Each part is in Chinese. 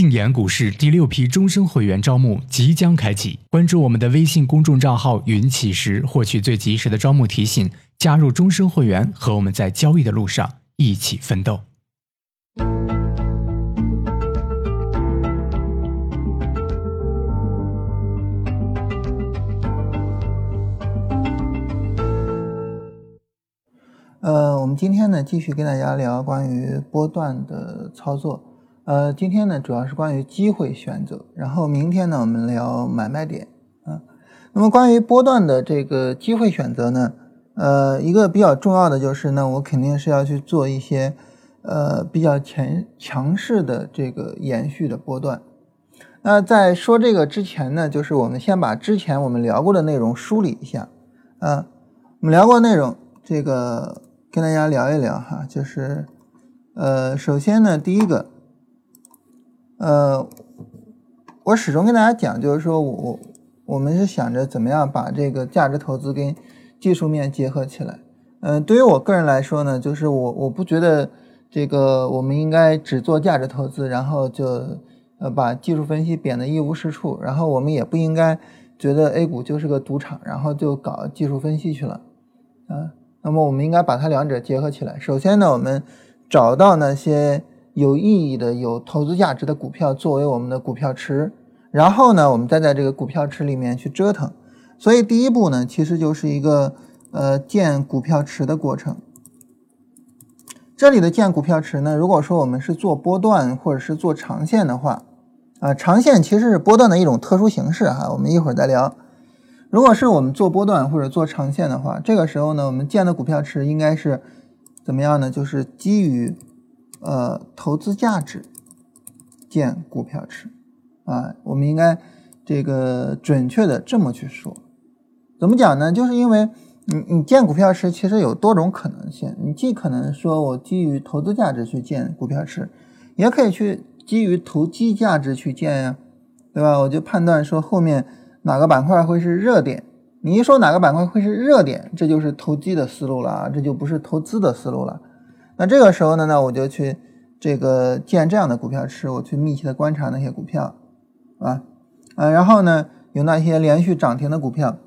静言股市第六批终身会员招募即将开启，关注我们的微信公众账号“云起时”，获取最及时的招募提醒，加入终身会员，和我们在交易的路上一起奋斗。呃，我们今天呢继续跟大家聊关于波段的操作。呃，今天呢主要是关于机会选择，然后明天呢我们聊买卖点啊。那么关于波段的这个机会选择呢，呃，一个比较重要的就是呢，我肯定是要去做一些呃比较强强势的这个延续的波段。那在说这个之前呢，就是我们先把之前我们聊过的内容梳理一下啊。我们聊过内容，这个。跟大家聊一聊哈，就是，呃，首先呢，第一个，呃，我始终跟大家讲，就是说我我们是想着怎么样把这个价值投资跟技术面结合起来。嗯，对于我个人来说呢，就是我我不觉得这个我们应该只做价值投资，然后就呃把技术分析贬得一无是处，然后我们也不应该觉得 A 股就是个赌场，然后就搞技术分析去了，啊。那么我们应该把它两者结合起来。首先呢，我们找到那些有意义的、有投资价值的股票作为我们的股票池，然后呢，我们再在这个股票池里面去折腾。所以第一步呢，其实就是一个呃建股票池的过程。这里的建股票池呢，如果说我们是做波段或者是做长线的话，啊，长线其实是波段的一种特殊形式哈，我们一会儿再聊。如果是我们做波段或者做长线的话，这个时候呢，我们建的股票池应该是怎么样呢？就是基于呃投资价值建股票池啊，我们应该这个准确的这么去说。怎么讲呢？就是因为你你建股票池其实有多种可能性，你既可能说我基于投资价值去建股票池，也可以去基于投机价值去建呀，对吧？我就判断说后面。哪个板块会是热点？你一说哪个板块会是热点，这就是投机的思路了啊，这就不是投资的思路了。那这个时候呢，那我就去这个建这样的股票池，我去密切的观察那些股票，啊，啊，然后呢，有那些连续涨停的股票，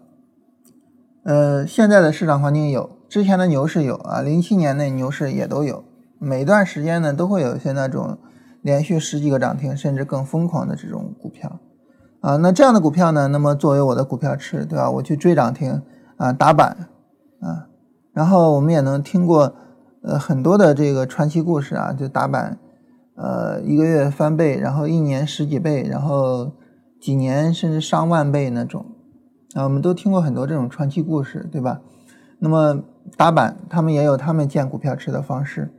呃，现在的市场环境有，之前的牛市有啊，零七年那牛市也都有，每一段时间呢都会有一些那种连续十几个涨停，甚至更疯狂的这种股票。啊，那这样的股票呢？那么作为我的股票池，对吧？我去追涨停啊，打板啊，然后我们也能听过呃很多的这个传奇故事啊，就打板，呃一个月翻倍，然后一年十几倍，然后几年甚至上万倍那种啊，我们都听过很多这种传奇故事，对吧？那么打板，他们也有他们建股票池的方式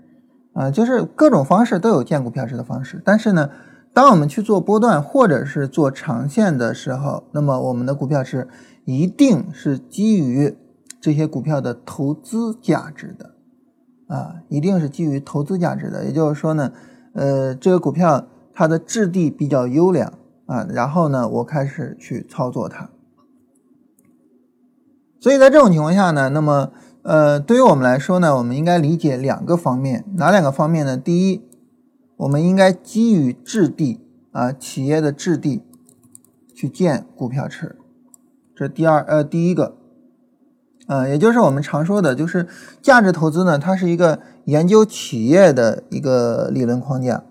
啊，就是各种方式都有建股票池的方式，但是呢。当我们去做波段或者是做长线的时候，那么我们的股票是一定是基于这些股票的投资价值的，啊，一定是基于投资价值的。也就是说呢，呃，这个股票它的质地比较优良啊，然后呢，我开始去操作它。所以在这种情况下呢，那么呃，对于我们来说呢，我们应该理解两个方面，哪两个方面呢？第一。我们应该基于质地啊，企业的质地去建股票池，这第二呃第一个，呃，也就是我们常说的，就是价值投资呢，它是一个研究企业的一个理论框架。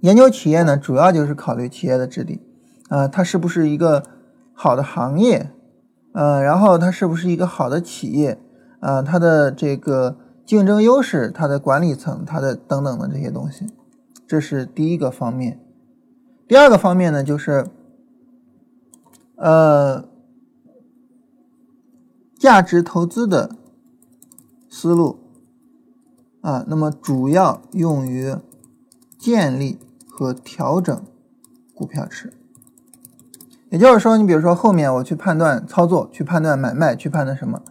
研究企业呢，主要就是考虑企业的质地啊，它是不是一个好的行业，呃，然后它是不是一个好的企业啊，它的这个。竞争优势，它的管理层，它的等等的这些东西，这是第一个方面。第二个方面呢，就是，呃，价值投资的思路啊，那么主要用于建立和调整股票池。也就是说，你比如说后面我去判断操作，去判断买卖，去判断什么，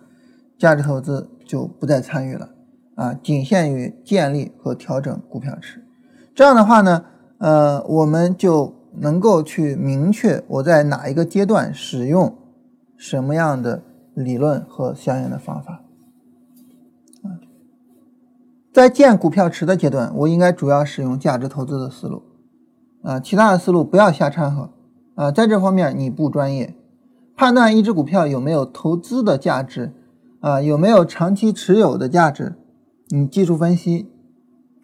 价值投资就不再参与了。啊，仅限于建立和调整股票池，这样的话呢，呃，我们就能够去明确我在哪一个阶段使用什么样的理论和相应的方法。啊，在建股票池的阶段，我应该主要使用价值投资的思路啊，其他的思路不要瞎掺和啊，在这方面你不专业。判断一只股票有没有投资的价值啊，有没有长期持有的价值，你技术分析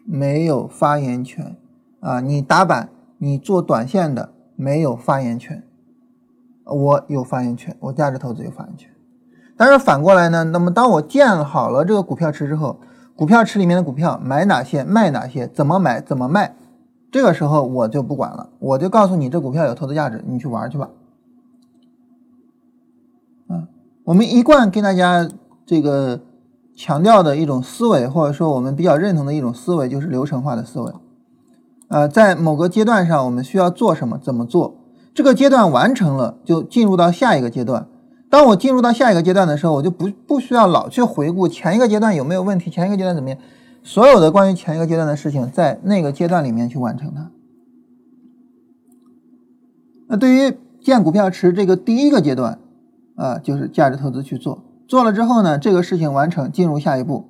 没有发言权啊，你打板你做短线的没有发言权，我有发言权，我价值投资有发言权。但是反过来呢，那么当我建好了这个股票池之后，股票池里面的股票买哪些卖哪些，怎么买怎么卖，这个时候我就不管了，我就告诉你这股票有投资价值，你去玩去吧。我们一贯跟大家这个强调的一种思维，或者说我们比较认同的一种思维，就是流程化的思维。呃，在某个阶段上，我们需要做什么，怎么做，这个阶段完成了，就进入到下一个阶段。当我进入到下一个阶段的时候，我就不不需要老去回顾前一个阶段有没有问题，前一个阶段怎么样，所有的关于前一个阶段的事情，在那个阶段里面去完成它。那对于建股票池这个第一个阶段。啊，就是价值投资去做，做了之后呢，这个事情完成，进入下一步。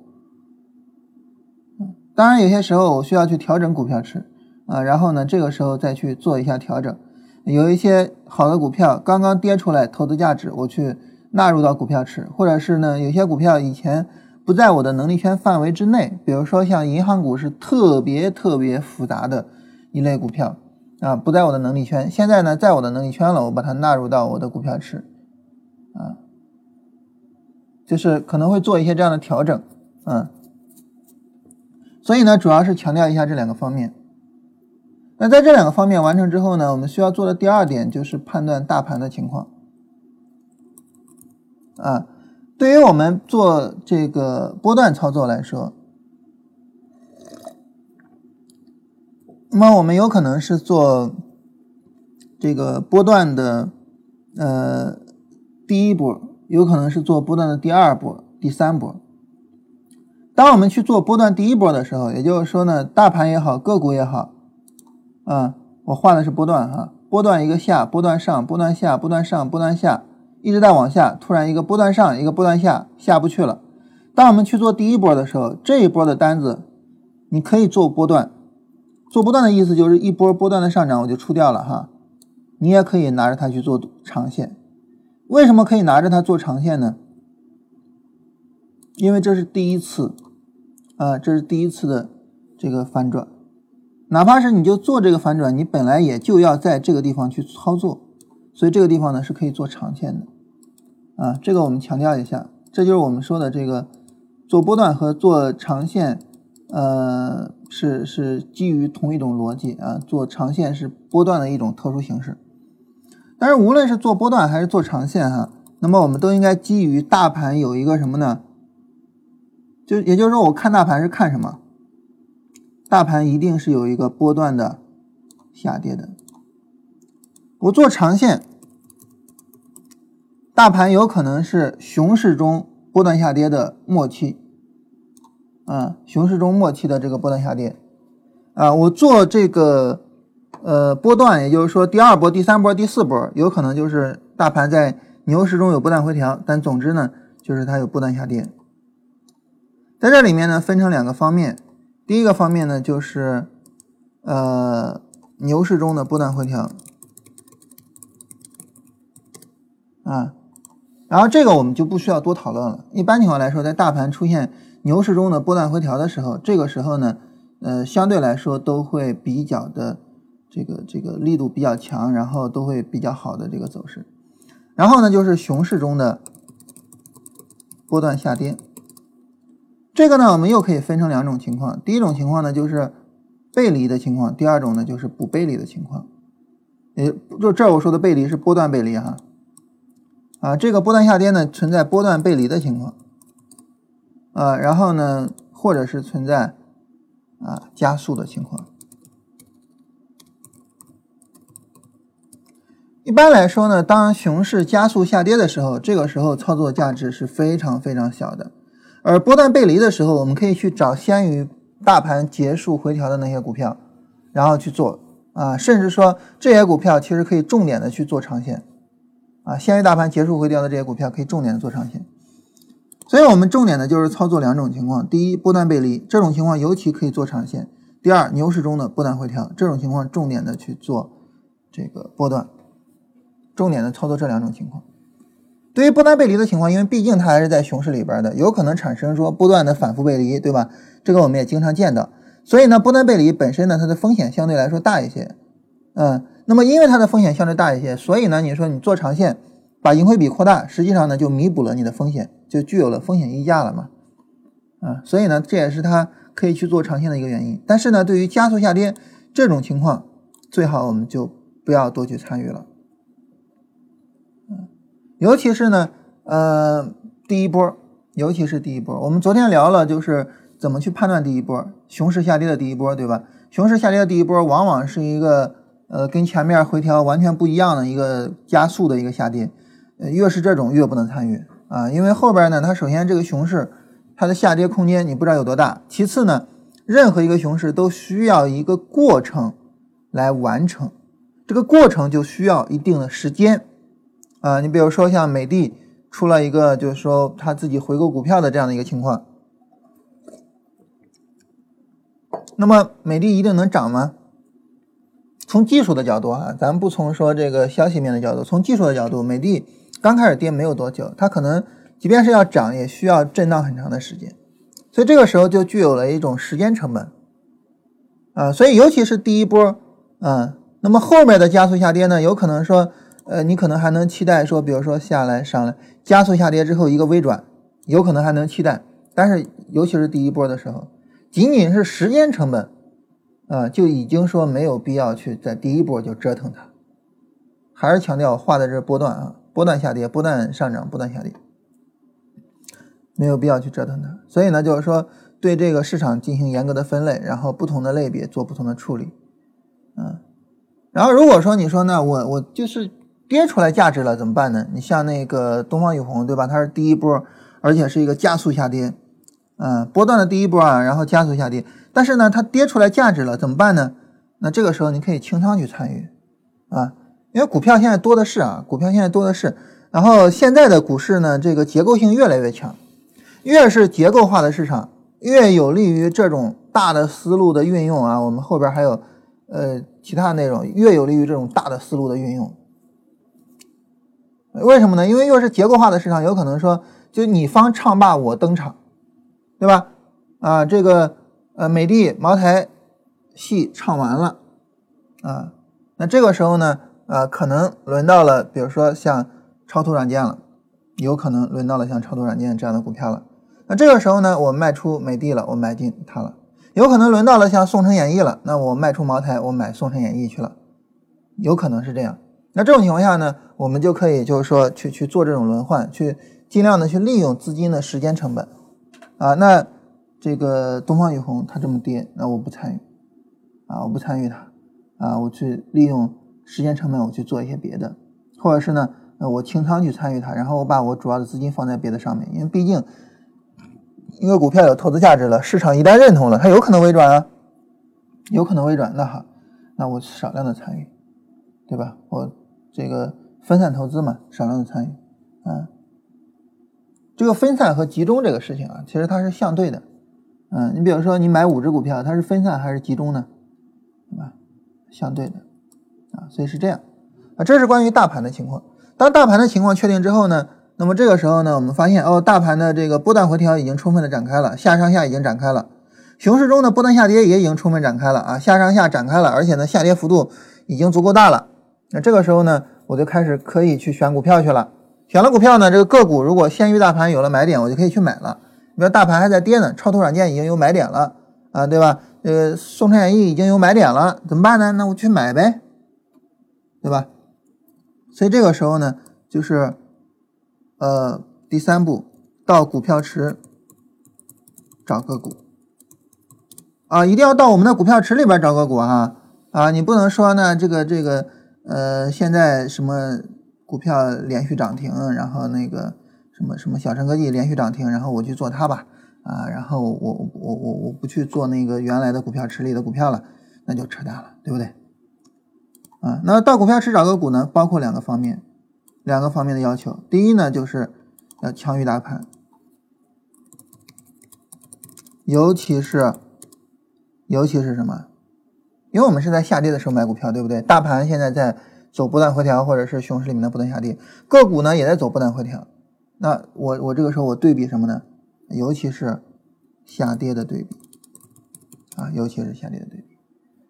当然有些时候我需要去调整股票池啊，然后呢，这个时候再去做一下调整。有一些好的股票刚刚跌出来，投资价值我去纳入到股票池，或者是呢，有些股票以前不在我的能力圈范围之内，比如说像银行股是特别特别复杂的一类股票啊，不在我的能力圈，现在呢，在我的能力圈了，我把它纳入到我的股票池。啊，就是可能会做一些这样的调整，嗯，所以呢，主要是强调一下这两个方面。那在这两个方面完成之后呢，我们需要做的第二点就是判断大盘的情况。啊，对于我们做这个波段操作来说，那么我们有可能是做这个波段的，呃。第一波有可能是做波段的第二波、第三波。当我们去做波段第一波的时候，也就是说呢，大盘也好，个股也好，啊，我画的是波段哈，波段一个下，波段上，波段下，波段上，波段下，一直在往下，突然一个波段上，一个波段下，下不去了。当我们去做第一波的时候，这一波的单子你可以做波段，做波段的意思就是一波波段的上涨我就出掉了哈，你也可以拿着它去做长线。为什么可以拿着它做长线呢？因为这是第一次，啊，这是第一次的这个反转，哪怕是你就做这个反转，你本来也就要在这个地方去操作，所以这个地方呢是可以做长线的，啊，这个我们强调一下，这就是我们说的这个做波段和做长线，呃，是是基于同一种逻辑啊，做长线是波段的一种特殊形式。但是无论是做波段还是做长线哈，那么我们都应该基于大盘有一个什么呢？就也就是说，我看大盘是看什么？大盘一定是有一个波段的下跌的。我做长线，大盘有可能是熊市中波段下跌的末期，啊，熊市中末期的这个波段下跌，啊，我做这个。呃，波段，也就是说第二波、第三波、第四波，有可能就是大盘在牛市中有波段回调，但总之呢，就是它有波段下跌。在这里面呢，分成两个方面，第一个方面呢，就是呃牛市中的波段回调啊，然后这个我们就不需要多讨论了。一般情况来说，在大盘出现牛市中的波段回调的时候，这个时候呢，呃，相对来说都会比较的。这个这个力度比较强，然后都会比较好的这个走势。然后呢，就是熊市中的波段下跌。这个呢，我们又可以分成两种情况。第一种情况呢，就是背离的情况；第二种呢，就是不背离的情况。也就这我说的背离是波段背离哈。啊，这个波段下跌呢，存在波段背离的情况。啊，然后呢，或者是存在啊加速的情况。一般来说呢，当熊市加速下跌的时候，这个时候操作价值是非常非常小的。而波段背离的时候，我们可以去找先于大盘结束回调的那些股票，然后去做。啊，甚至说这些股票其实可以重点的去做长线。啊，先于大盘结束回调的这些股票可以重点的做长线。所以我们重点的就是操作两种情况：第一，波段背离这种情况尤其可以做长线；第二，牛市中的波段回调，这种情况重点的去做这个波段，重点的操作这两种情况。对于波段背离的情况，因为毕竟它还是在熊市里边的，有可能产生说波段的反复背离，对吧？这个我们也经常见到。所以呢，波段背离本身呢，它的风险相对来说大一些。嗯，那么因为它的风险相对大一些，所以呢，你说你做长线，把盈亏比扩大，实际上呢就弥补了你的风险，就具有了风险溢价了嘛。啊，所以呢，这也是它可以去做长线的一个原因。但是呢，对于加速下跌这种情况，最好我们就不要多去参与了。尤其是呢，呃，第一波，尤其是第一波，我们昨天聊了，就是怎么去判断第一波熊市下跌的第一波，对吧？熊市下跌的第一波，往往是一个呃跟前面回调完全不一样的一个加速的一个下跌，呃，越是这种越不能参与啊，因为后边呢，它首先这个熊市。它的下跌空间你不知道有多大。其次呢，任何一个熊市都需要一个过程来完成，这个过程就需要一定的时间啊。你比如说像美的出了一个就是说他自己回购股票的这样的一个情况，那么美的一定能涨吗？从技术的角度啊，咱不从说这个消息面的角度，从技术的角度，美的刚开始跌没有多久，它可能。即便是要涨，也需要震荡很长的时间，所以这个时候就具有了一种时间成本，啊，所以尤其是第一波，啊，那么后面的加速下跌呢，有可能说，呃，你可能还能期待说，比如说下来上来加速下跌之后一个微转，有可能还能期待，但是尤其是第一波的时候，仅仅是时间成本，啊，就已经说没有必要去在第一波就折腾它，还是强调画的这波段啊，波段下跌，波段上涨，波段下跌。没有必要去折腾它，所以呢，就是说对这个市场进行严格的分类，然后不同的类别做不同的处理，嗯，然后如果说你说呢，我我就是跌出来价值了怎么办呢？你像那个东方雨虹，对吧？它是第一波，而且是一个加速下跌，嗯，波段的第一波啊，然后加速下跌，但是呢，它跌出来价值了怎么办呢？那这个时候你可以清仓去参与，啊，因为股票现在多的是啊，股票现在多的是，然后现在的股市呢，这个结构性越来越强。越是结构化的市场，越有利于这种大的思路的运用啊。我们后边还有呃其他内容，越有利于这种大的思路的运用。为什么呢？因为越是结构化的市场，有可能说，就你方唱罢我登场，对吧？啊，这个呃美的茅台戏唱完了啊，那这个时候呢，呃，可能轮到了，比如说像超图软件了，有可能轮到了像超图软件这样的股票了。那这个时候呢，我卖出美的了，我买进它了，有可能轮到了像宋城演艺了，那我卖出茅台，我买宋城演艺去了，有可能是这样。那这种情况下呢，我们就可以就是说去去做这种轮换，去尽量的去利用资金的时间成本啊。那这个东方雨虹它这么跌，那我不参与啊，我不参与它啊，我去利用时间成本，我去做一些别的，或者是呢，呃，我清仓去参与它，然后我把我主要的资金放在别的上面，因为毕竟。一个股票有投资价值了，市场一旦认同了，它有可能微转啊，有可能微转，那好，那我少量的参与，对吧？我这个分散投资嘛，少量的参与，啊，这个分散和集中这个事情啊，其实它是相对的，嗯，你比如说你买五只股票，它是分散还是集中呢？对吧？相对的，啊，所以是这样，啊，这是关于大盘的情况。当大盘的情况确定之后呢？那么这个时候呢，我们发现哦，大盘的这个波段回调已经充分的展开了，下上下已经展开了，熊市中的波段下跌也已经充分展开了啊，下上下展开了，而且呢，下跌幅度已经足够大了。那这个时候呢，我就开始可以去选股票去了。选了股票呢，这个个股如果先于大盘有了买点，我就可以去买了。你说大盘还在跌呢，超图软件已经有买点了啊，对吧？呃，宋城演艺已经有买点了，怎么办呢？那我去买呗，对吧？所以这个时候呢，就是。呃，第三步到股票池找个股啊，一定要到我们的股票池里边找个股哈啊，你不能说呢这个这个呃，现在什么股票连续涨停，然后那个什么什么小陈科技连续涨停，然后我去做它吧啊，然后我我我我不去做那个原来的股票池里的股票了，那就扯淡了，对不对？啊，那到股票池找个股呢，包括两个方面。两个方面的要求，第一呢，就是要强于大盘，尤其是尤其是什么？因为我们是在下跌的时候买股票，对不对？大盘现在在走波段回调，或者是熊市里面的不断下跌，个股呢也在走波段回调。那我我这个时候我对比什么呢？尤其是下跌的对比啊，尤其是下跌的对比。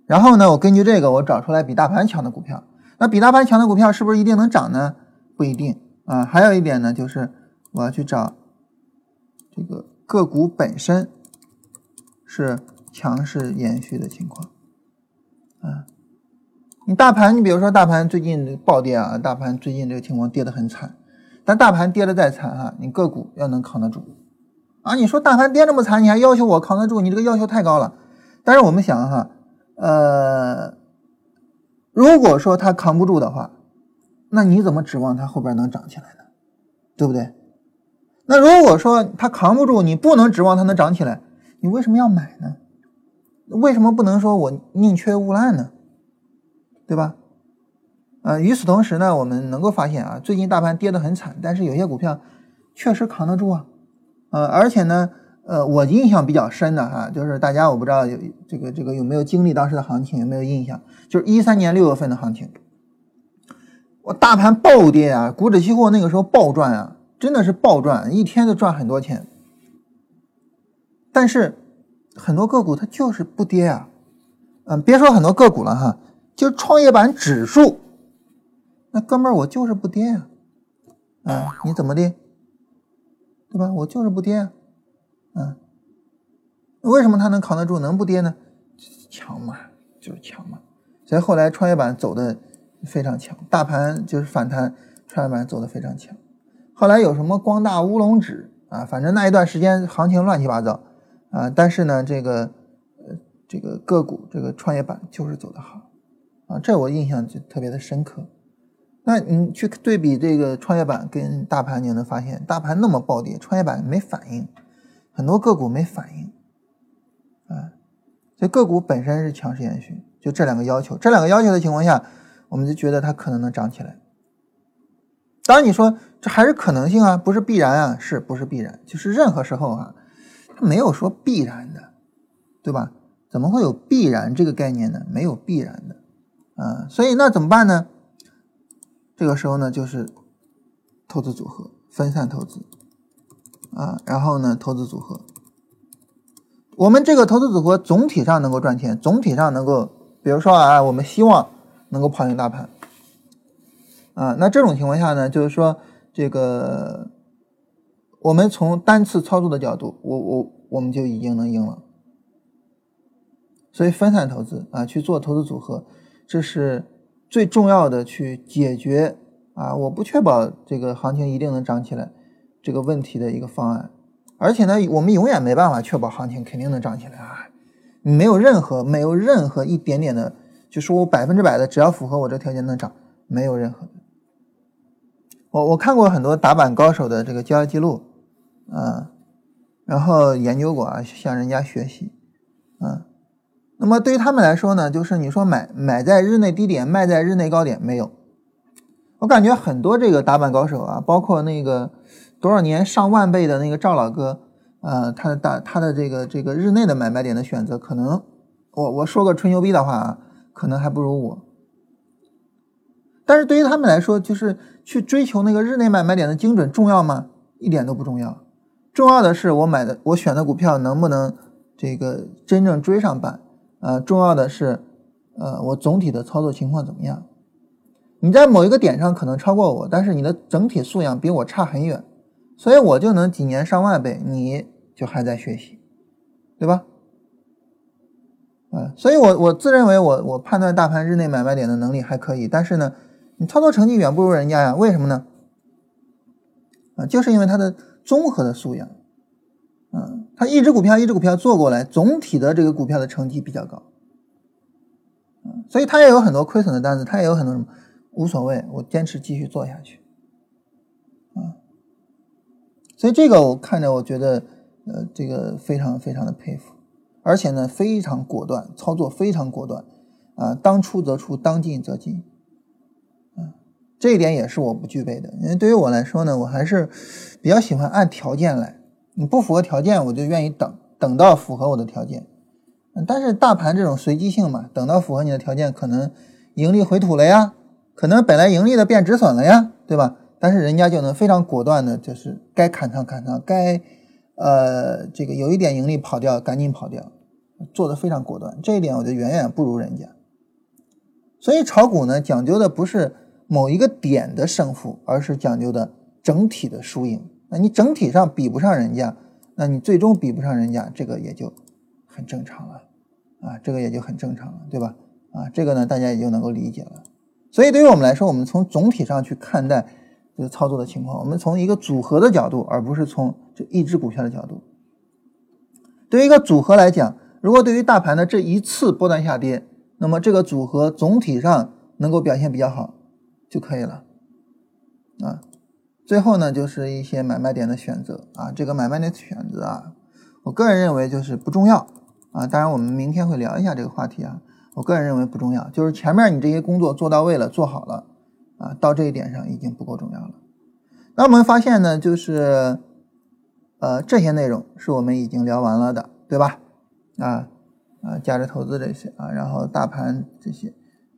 然后呢，我根据这个我找出来比大盘强的股票。那比大盘强的股票是不是一定能涨呢？不一定啊。还有一点呢，就是我要去找这个个股本身是强势延续的情况。啊，你大盘，你比如说大盘最近暴跌啊，大盘最近这个情况跌得很惨，但大盘跌得再惨哈，你个股要能扛得住啊。你说大盘跌这么惨，你还要求我扛得住，你这个要求太高了。但是我们想哈，呃，如果说它扛不住的话，那你怎么指望它后边能涨起来呢？对不对？那如果说它扛不住，你不能指望它能涨起来，你为什么要买呢？为什么不能说我宁缺毋滥呢？对吧？呃，与此同时呢，我们能够发现啊，最近大盘跌得很惨，但是有些股票确实扛得住啊。呃，而且呢，呃，我印象比较深的哈，就是大家我不知道有这个这个有没有经历当时的行情，有没有印象？就是一三年六月份的行情，我大盘暴跌啊，股指期货那个时候暴赚啊，真的是暴赚，一天都赚很多钱。但是。很多个股它就是不跌啊，嗯，别说很多个股了哈，就创业板指数，那哥们儿我就是不跌啊，啊，你怎么的，对吧？我就是不跌啊，嗯，为什么它能扛得住，能不跌呢？强嘛，就是强嘛。所以后来创业板走的非常强，大盘就是反弹，创业板走的非常强。后来有什么光大乌龙指啊，反正那一段时间行情乱七八糟。啊，但是呢，这个，这个个股，这个创业板就是走的好，啊，这我印象就特别的深刻。那你去对比这个创业板跟大盘，你能发现大盘那么暴跌，创业板没反应，很多个股没反应，啊，所以个股本身是强势延续，就这两个要求，这两个要求的情况下，我们就觉得它可能能涨起来。当然你说这还是可能性啊，不是必然啊，是不是必然？就是任何时候啊。没有说必然的，对吧？怎么会有必然这个概念呢？没有必然的，啊，所以那怎么办呢？这个时候呢，就是投资组合，分散投资，啊，然后呢，投资组合，我们这个投资组合总体上能够赚钱，总体上能够，比如说啊，我们希望能够跑赢大盘，啊，那这种情况下呢，就是说这个。我们从单次操作的角度，我我我们就已经能赢了。所以分散投资啊，去做投资组合，这是最重要的去解决啊，我不确保这个行情一定能涨起来这个问题的一个方案。而且呢，我们永远没办法确保行情肯定能涨起来啊，没有任何没有任何一点点的，就说我百分之百的只要符合我这条件能涨，没有任何。我我看过很多打板高手的这个交易记录。啊，然后研究过啊，向人家学习，啊，那么对于他们来说呢，就是你说买买在日内低点，卖在日内高点没有？我感觉很多这个打板高手啊，包括那个多少年上万倍的那个赵老哥，呃，他的大他的这个这个日内的买卖点的选择，可能我我说个吹牛逼的话啊，可能还不如我。但是对于他们来说，就是去追求那个日内买卖点的精准重要吗？一点都不重要。重要的是我买的我选的股票能不能这个真正追上板啊？重要的是，呃，我总体的操作情况怎么样？你在某一个点上可能超过我，但是你的整体素养比我差很远，所以我就能几年上万倍，你就还在学习，对吧？啊，所以我我自认为我我判断大盘日内买卖点的能力还可以，但是呢，你操作成绩远不如人家呀？为什么呢？啊，就是因为他的。综合的素养，嗯，他一只股票一只股票做过来，总体的这个股票的成绩比较高，嗯，所以他也有很多亏损的单子，他也有很多什么无所谓，我坚持继续做下去，啊，所以这个我看着我觉得，呃，这个非常非常的佩服，而且呢非常果断，操作非常果断，啊，当出则出，当进则进。这一点也是我不具备的，因为对于我来说呢，我还是比较喜欢按条件来。你不符合条件，我就愿意等，等到符合我的条件。但是大盘这种随机性嘛，等到符合你的条件，可能盈利回吐了呀，可能本来盈利的变止损了呀，对吧？但是人家就能非常果断的，就是该砍仓砍仓，该呃这个有一点盈利跑掉赶紧跑掉，做的非常果断，这一点我觉得远远不如人家。所以炒股呢，讲究的不是某一个点的胜负，而是讲究的整体的输赢。那你整体上比不上人家，那你最终比不上人家，这个也就很正常了啊，这个也就很正常了，对吧？啊，这个呢，大家也就能够理解了。所以对于我们来说，我们从总体上去看待这个操作的情况，我们从一个组合的角度，而不是从这一只股票的角度。对于一个组合来讲，如果对于大盘的这一次波段下跌，那么这个组合总体上能够表现比较好就可以了啊。最后呢，就是一些买卖点的选择啊，这个买卖点的选择啊，我个人认为就是不重要啊。当然，我们明天会聊一下这个话题啊。我个人认为不重要，就是前面你这些工作做到位了，做好了啊，到这一点上已经不够重要了。那我们发现呢，就是呃这些内容是我们已经聊完了的，对吧？啊啊，价值投资这些啊，然后大盘这些，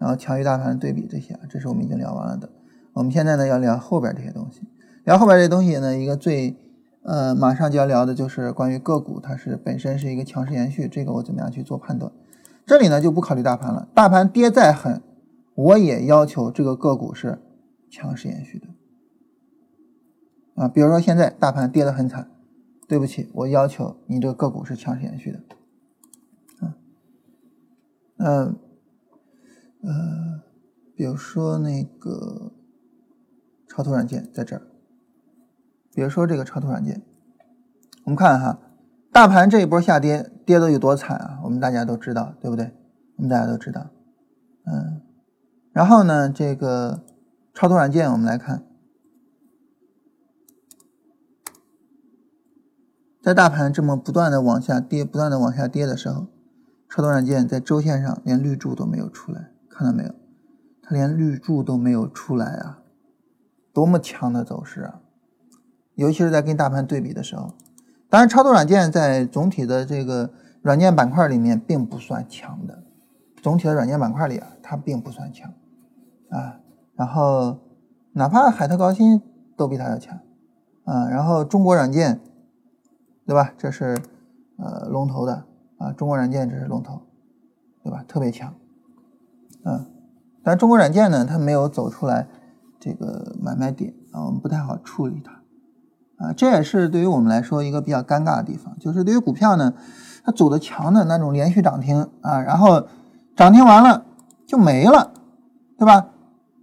然后强于大盘对比这些啊，这是我们已经聊完了的。我们现在呢要聊后边这些东西。聊后边这东西呢，一个最呃马上就要聊的就是关于个股，它是本身是一个强势延续，这个我怎么样去做判断？这里呢就不考虑大盘了，大盘跌再狠，我也要求这个个股是强势延续的啊。比如说现在大盘跌得很惨，对不起，我要求你这个个股是强势延续的啊。嗯，呃比如说那个超图软件在这儿。比如说这个超图软件，我们看哈，大盘这一波下跌，跌的有多惨啊？我们大家都知道，对不对？我们大家都知道，嗯。然后呢，这个超图软件，我们来看，在大盘这么不断的往下跌、不断的往下跌的时候，超图软件在周线上连绿柱都没有出来，看到没有？它连绿柱都没有出来啊！多么强的走势啊！尤其是在跟大盘对比的时候，当然，超图软件在总体的这个软件板块里面并不算强的，总体的软件板块里啊，它并不算强啊。然后，哪怕海特高新都比它要强啊。然后，中国软件，对吧？这是呃龙头的啊，中国软件这是龙头，对吧？特别强，嗯。但中国软件呢，它没有走出来这个买卖点啊，我们不太好处理它。啊，这也是对于我们来说一个比较尴尬的地方，就是对于股票呢，它走的强的那种连续涨停啊，然后涨停完了就没了，对吧？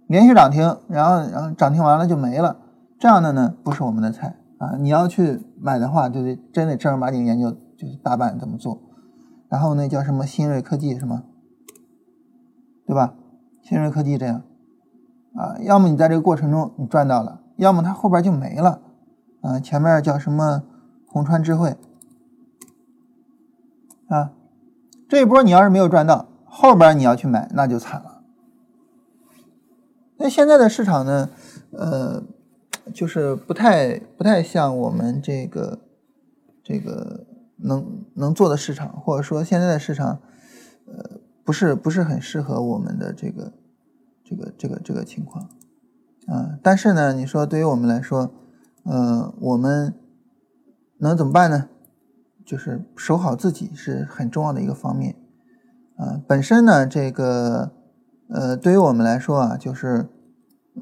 连续涨停，然后然后涨停完了就没了，这样的呢不是我们的菜啊！你要去买的话，就得真得正儿八经研究，就是大板怎么做，然后那叫什么新锐科技是吗？对吧？新锐科技这样啊，要么你在这个过程中你赚到了，要么它后边就没了。啊，前面叫什么红川智慧啊？这一波你要是没有赚到，后边你要去买那就惨了。那现在的市场呢？呃，就是不太不太像我们这个这个能能做的市场，或者说现在的市场，呃，不是不是很适合我们的这个这个这个这个情况啊。但是呢，你说对于我们来说，呃，我们能怎么办呢？就是守好自己是很重要的一个方面。啊，本身呢，这个呃，对于我们来说啊，就是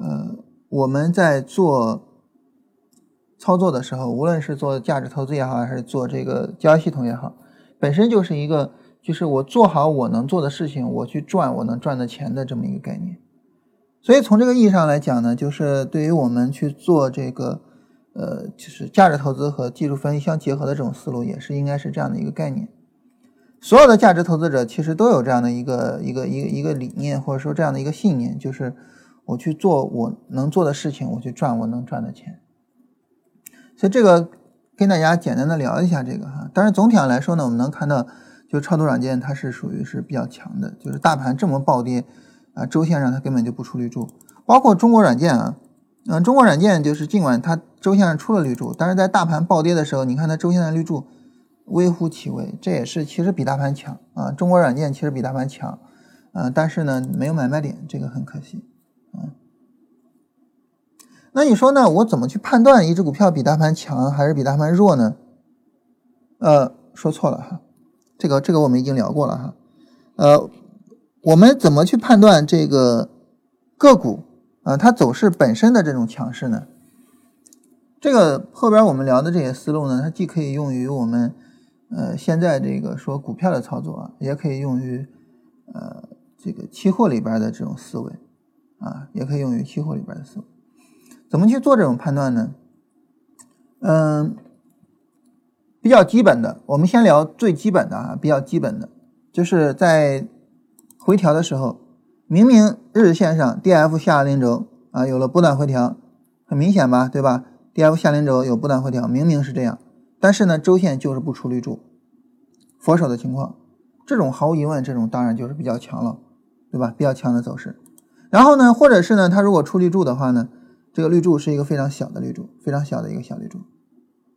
呃，我们在做操作的时候，无论是做价值投资也好，还是做这个交易系统也好，本身就是一个，就是我做好我能做的事情，我去赚我能赚的钱的这么一个概念。所以从这个意义上来讲呢，就是对于我们去做这个。呃，就是价值投资和技术分析相结合的这种思路，也是应该是这样的一个概念。所有的价值投资者其实都有这样的一个一个一个一个理念，或者说这样的一个信念，就是我去做我能做的事情，我去赚我能赚的钱。所以这个跟大家简单的聊一下这个哈。但是总体上来说呢，我们能看到，就超图软件它是属于是比较强的，就是大盘这么暴跌啊，周线上它根本就不出绿柱，包括中国软件啊。嗯，中国软件就是尽管它周线上出了绿柱，但是在大盘暴跌的时候，你看它周线的绿柱微乎其微，这也是其实比大盘强啊。中国软件其实比大盘强，啊，但是呢没有买卖点，这个很可惜啊。那你说呢？我怎么去判断一只股票比大盘强还是比大盘弱呢？呃，说错了哈，这个这个我们已经聊过了哈。呃，我们怎么去判断这个个股啊它走势本身的这种强势呢？这个后边我们聊的这些思路呢，它既可以用于我们呃现在这个说股票的操作啊，也可以用于呃这个期货里边的这种思维啊，也可以用于期货里边的思维。怎么去做这种判断呢？嗯，比较基本的，我们先聊最基本的啊，比较基本的，就是在回调的时候，明明日线上 D F 下零轴啊有了波段回调，很明显吧，对吧？D F 下零轴有波段回调，明明是这样，但是呢，周线就是不出绿柱，佛手的情况，这种毫无疑问，这种当然就是比较强了，对吧？比较强的走势。然后呢，或者是呢，它如果出绿柱的话呢，这个绿柱是一个非常小的绿柱，非常小的一个小绿柱，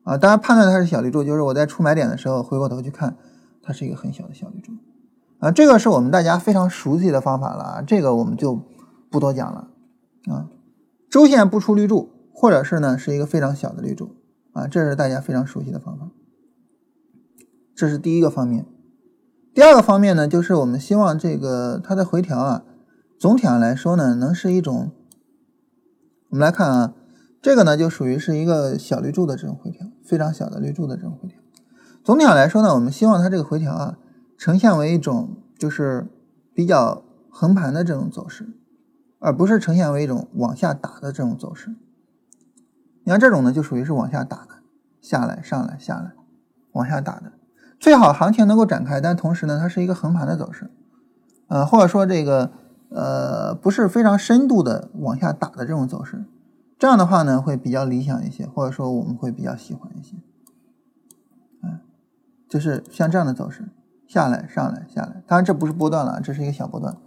啊，当然判断它是小绿柱，就是我在出买点的时候回过头去看，它是一个很小的小绿柱，啊，这个是我们大家非常熟悉的方法了，这个我们就不多讲了，啊，周线不出绿柱。或者是呢，是一个非常小的绿柱啊，这是大家非常熟悉的方法。这是第一个方面。第二个方面呢，就是我们希望这个它的回调啊，总体上来说呢，能是一种。我们来看啊，这个呢就属于是一个小绿柱的这种回调，非常小的绿柱的这种回调。总体上来说呢，我们希望它这个回调啊，呈现为一种就是比较横盘的这种走势，而不是呈现为一种往下打的这种走势。你看这种呢，就属于是往下打的，下来上来下来，往下打的，最好行情能够展开，但同时呢，它是一个横盘的走势，呃，或者说这个呃不是非常深度的往下打的这种走势，这样的话呢，会比较理想一些，或者说我们会比较喜欢一些，嗯，就是像这样的走势，下来上来下来，当然这不是波段了，这是一个小波段，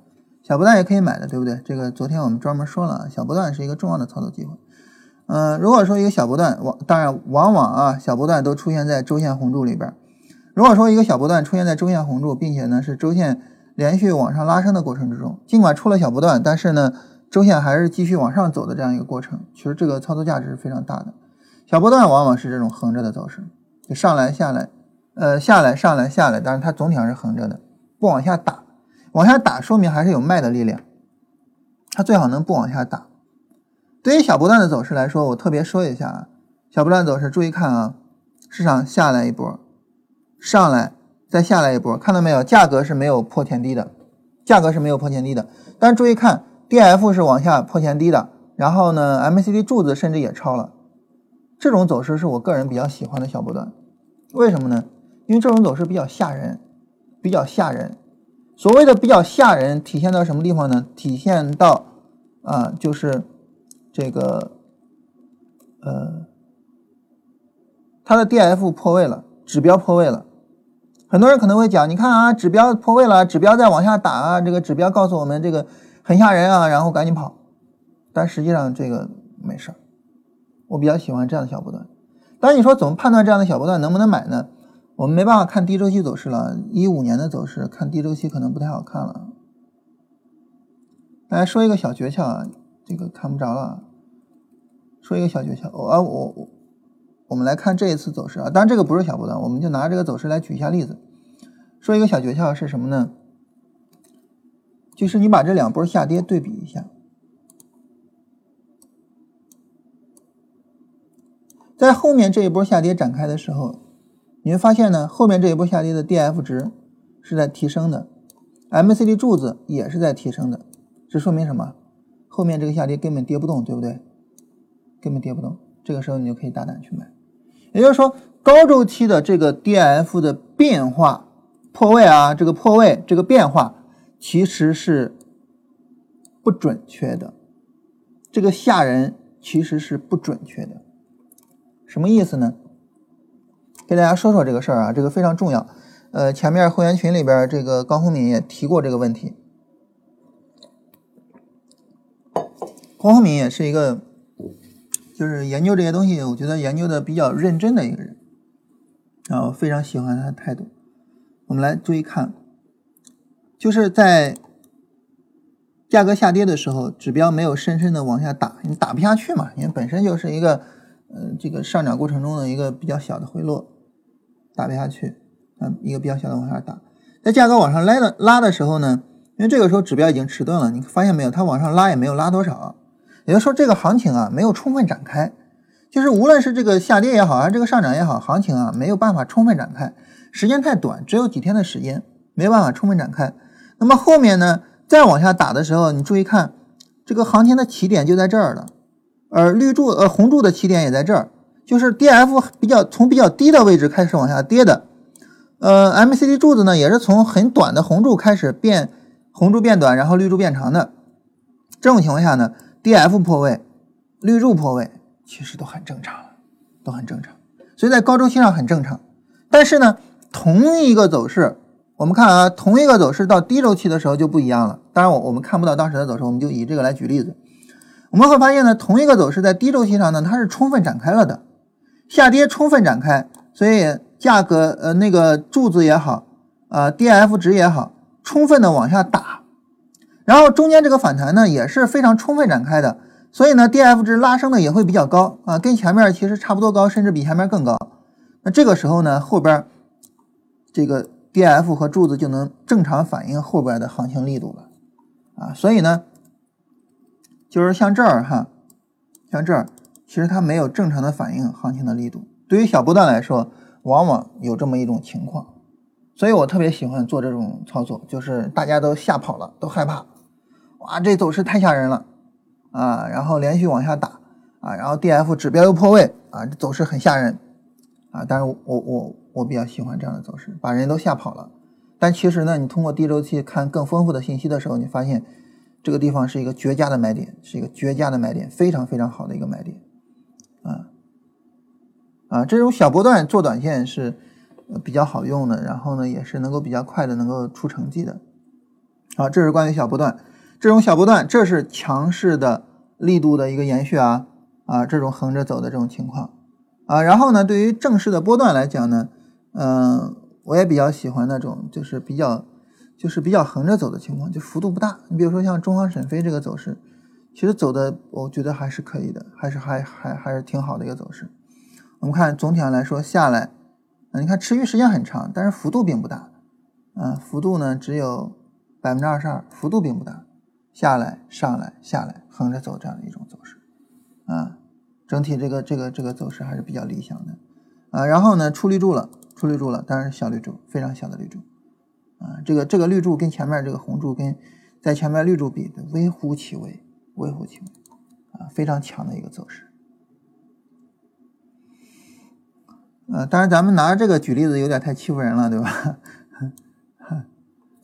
小波段也可以买的，对不对？这个昨天我们专门说了，小波段是一个重要的操作机会。嗯，如果说一个小波段，往当然往往啊，小波段都出现在周线红柱里边。如果说一个小波段出现在周线红柱，并且呢是周线连续往上拉升的过程之中，尽管出了小波段，但是呢周线还是继续往上走的这样一个过程，其实这个操作价值是非常大的。小波段往往是这种横着的走势，就上来下来，呃下来上来下来，但是它总体上是横着的，不往下打，往下打说明还是有卖的力量，它最好能不往下打。对于小波段的走势来说，我特别说一下啊，小波段走势注意看啊，市场下来一波，上来再下来一波，看到没有？价格是没有破前低的，价格是没有破前低的。但是注意看，D F 是往下破前低的，然后呢，M A C D 柱子甚至也超了，这种走势是我个人比较喜欢的小波段。为什么呢？因为这种走势比较吓人，比较吓人。所谓的比较吓人，体现到什么地方呢？体现到啊，就是。这个，呃，它的 D F 破位了，指标破位了。很多人可能会讲，你看啊，指标破位了，指标在往下打啊，这个指标告诉我们这个很吓人啊，然后赶紧跑。但实际上这个没事儿，我比较喜欢这样的小波段。但你说怎么判断这样的小波段能不能买呢？我们没办法看低周期走势了，一五年的走势看低周期可能不太好看了。来说一个小诀窍啊，这个看不着了。说一个小诀窍，我啊我我，我们来看这一次走势啊，当然这个不是小波段，我们就拿这个走势来举一下例子。说一个小诀窍是什么呢？就是你把这两波下跌对比一下，在后面这一波下跌展开的时候，你会发现呢，后面这一波下跌的 D F 值是在提升的，M C D 柱子也是在提升的，这说明什么？后面这个下跌根本跌不动，对不对？根本跌不动，这个时候你就可以大胆去买。也就是说，高周期的这个 D F 的变化破位啊，这个破位这个变化其实是不准确的，这个吓人其实是不准确的。什么意思呢？给大家说说这个事儿啊，这个非常重要。呃，前面会员群里边这个高红敏也提过这个问题。高红敏也是一个。就是研究这些东西，我觉得研究的比较认真的一个人啊，我非常喜欢他的态度。我们来注意看，就是在价格下跌的时候，指标没有深深的往下打，你打不下去嘛，因为本身就是一个，呃，这个上涨过程中的一个比较小的回落，打不下去，啊，一个比较小的往下打。在价格往上拉的拉的时候呢，因为这个时候指标已经迟钝了，你发现没有，它往上拉也没有拉多少，也就是说这个行情啊没有充分展开，就是无论是这个下跌也好，还是这个上涨也好，行情啊没有办法充分展开，时间太短，只有几天的时间，没办法充分展开。那么后面呢？再往下打的时候，你注意看，这个行情的起点就在这儿了，而绿柱呃红柱的起点也在这儿，就是 D F 比较从比较低的位置开始往下跌的，呃 M C D 柱子呢也是从很短的红柱开始变红柱变短，然后绿柱变长的，这种情况下呢，D F 破位，绿柱破位其实都很正常，都很正常，所以在高周期上很正常，但是呢，同一个走势。我们看啊，同一个走势到低周期的时候就不一样了。当然，我我们看不到当时的走势，我们就以这个来举例子。我们会发现呢，同一个走势在低周期上呢，它是充分展开了的，下跌充分展开，所以价格呃那个柱子也好，啊 D F 值也好，充分的往下打，然后中间这个反弹呢也是非常充分展开的，所以呢 D F 值拉升的也会比较高啊，跟前面其实差不多高，甚至比前面更高。那这个时候呢，后边这个。D F 和柱子就能正常反映后边的行情力度了，啊，所以呢，就是像这儿哈，像这儿，其实它没有正常的反映行情的力度。对于小波段来说，往往有这么一种情况，所以我特别喜欢做这种操作，就是大家都吓跑了，都害怕，哇，这走势太吓人了啊，然后连续往下打啊，然后 D F 指标又破位啊，这走势很吓人啊，但是我我。我比较喜欢这样的走势，把人都吓跑了。但其实呢，你通过低周期看更丰富的信息的时候，你发现这个地方是一个绝佳的买点，是一个绝佳的买点，非常非常好的一个买点。啊啊，这种小波段做短线是比较好用的，然后呢，也是能够比较快的能够出成绩的。好，这是关于小波段，这种小波段，这是强势的力度的一个延续啊啊，这种横着走的这种情况啊，然后呢，对于正式的波段来讲呢。嗯，我也比较喜欢那种，就是比较，就是比较横着走的情况，就幅度不大。你比如说像中航沈飞这个走势，其实走的我觉得还是可以的，还是还还还是挺好的一个走势。我们看总体上来说下来，啊，你看持续时间很长，但是幅度并不大，啊，幅度呢只有百分之二十二，幅度并不大。下来上来下来横着走这样的一种走势，啊，整体这个这个这个走势还是比较理想的，啊，然后呢出绿柱了。出绿柱了，当然是小绿柱，非常小的绿柱，啊，这个这个绿柱跟前面这个红柱跟在前面绿柱比微乎其微，微乎其微，啊，非常强的一个走势。呃，当然咱们拿这个举例子有点太欺负人了，对吧？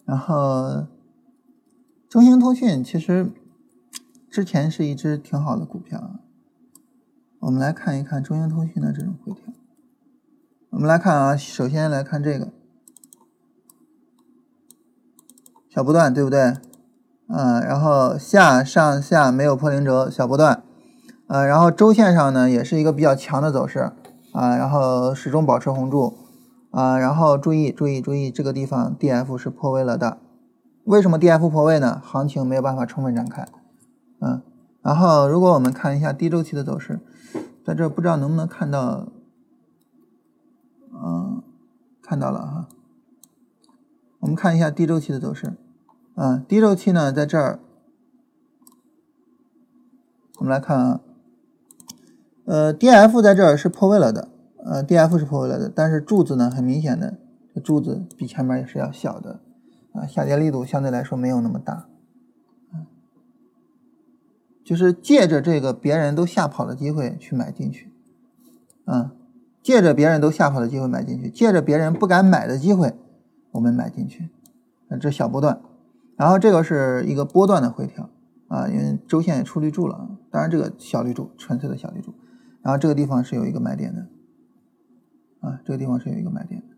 然后中兴通讯其实之前是一只挺好的股票，我们来看一看中兴通讯的这种回调。我们来看啊，首先来看这个小波段，对不对？啊，然后下上下没有破零轴，小波段，呃，然后周线上呢也是一个比较强的走势啊，然后始终保持红柱啊，然后注意注意注意这个地方 D F 是破位了的，为什么 D F 破位呢？行情没有办法充分展开，嗯，然后如果我们看一下低周期的走势，在这不知道能不能看到。看到了哈。我们看一下低周期的走势。啊，低周期呢，在这儿，我们来看啊。呃，D F 在这儿是破位了的，呃，D F 是破位了的，但是柱子呢，很明显的，这柱子比前面也是要小的，啊，下跌力度相对来说没有那么大，就是借着这个别人都吓跑的机会去买进去，嗯。借着别人都吓跑的机会买进去，借着别人不敢买的机会，我们买进去。这小波段，然后这个是一个波段的回调啊，因为周线也出绿柱了，当然这个小绿柱，纯粹的小绿柱。然后这个地方是有一个买点的，啊，这个地方是有一个买点的，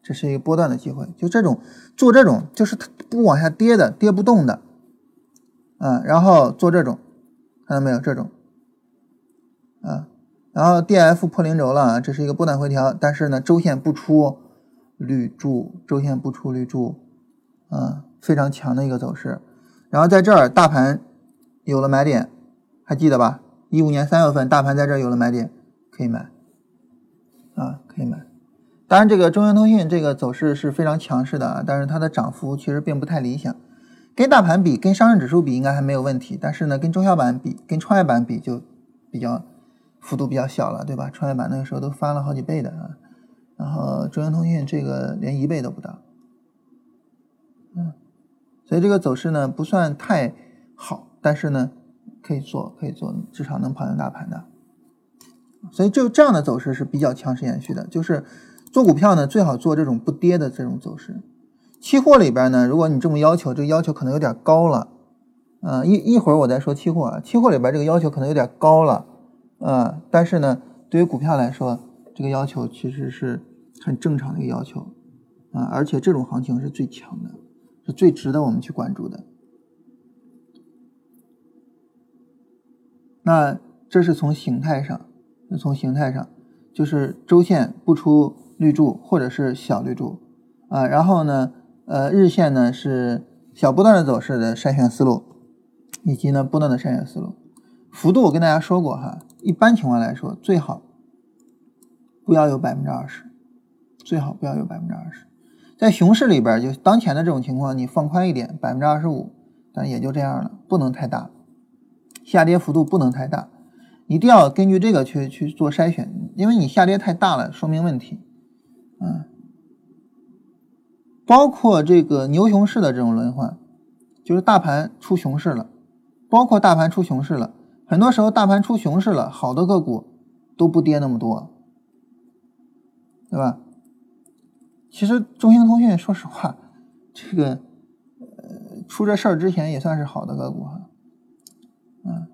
这是一个波段的机会。就这种做这种，就是它不往下跌的，跌不动的，啊，然后做这种，看到没有？这种，啊。然后 D F 破零轴了，这是一个波段回调，但是呢，周线不出绿柱，周线不出绿柱，嗯，非常强的一个走势。然后在这儿，大盘有了买点，还记得吧？一五年三月份，大盘在这儿有了买点，可以买，啊，可以买。当然，这个中兴通讯这个走势是非常强势的啊，但是它的涨幅其实并不太理想。跟大盘比，跟上证指数比应该还没有问题，但是呢，跟中小板比，跟创业板比就比较幅度比较小了，对吧？创业板那个时候都翻了好几倍的啊，然后中兴通讯这个连一倍都不到，嗯，所以这个走势呢不算太好，但是呢可以做，可以做，至少能跑赢大盘的。所以就这样的走势是比较强势延续的，就是做股票呢最好做这种不跌的这种走势。期货里边呢，如果你这么要求，这个要求可能有点高了，嗯，一一会儿我再说期货啊，期货里边这个要求可能有点高了，嗯，但是呢，对于股票来说，这个要求其实是很正常的一个要求，啊，而且这种行情是最强的，是最值得我们去关注的。那这是从形态上，从形态上，就是周线不出绿柱或者是小绿柱，啊，然后呢？呃，日线呢是小波段的走势的筛选思路，以及呢波段的筛选思路，幅度我跟大家说过哈，一般情况来说最好不要有百分之二十，最好不要有百分之二十，在熊市里边就当前的这种情况，你放宽一点，百分之二十五，但也就这样了，不能太大，下跌幅度不能太大，一定要根据这个去去做筛选，因为你下跌太大了，说明问题，嗯。包括这个牛熊市的这种轮换，就是大盘出熊市了，包括大盘出熊市了，很多时候大盘出熊市了，好的个股都不跌那么多，对吧？其实中兴通讯，说实话，这个呃出这事儿之前也算是好的个股哈，嗯，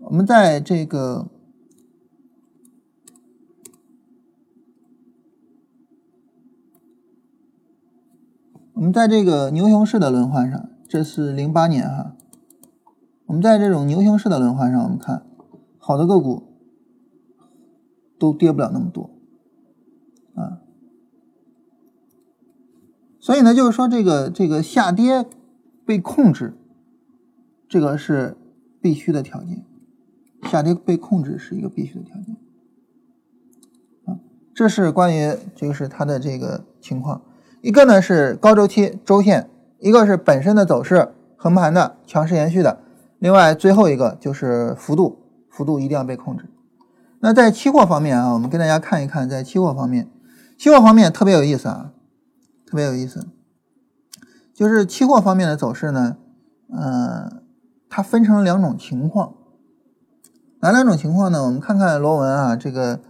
我们在这个。我们在这个牛熊市的轮换上，这是零八年哈。我们在这种牛熊市的轮换上，我们看好的个股都跌不了那么多啊。所以呢，就是说这个这个下跌被控制，这个是必须的条件。下跌被控制是一个必须的条件啊。这是关于这个是它的这个情况。一个呢是高周期周线，一个是本身的走势横盘的强势延续的，另外最后一个就是幅度，幅度一定要被控制。那在期货方面啊，我们跟大家看一看，在期货方面，期货方面特别有意思啊，特别有意思，就是期货方面的走势呢，嗯，它分成两种情况，哪两种情况呢？我们看看螺纹啊，这个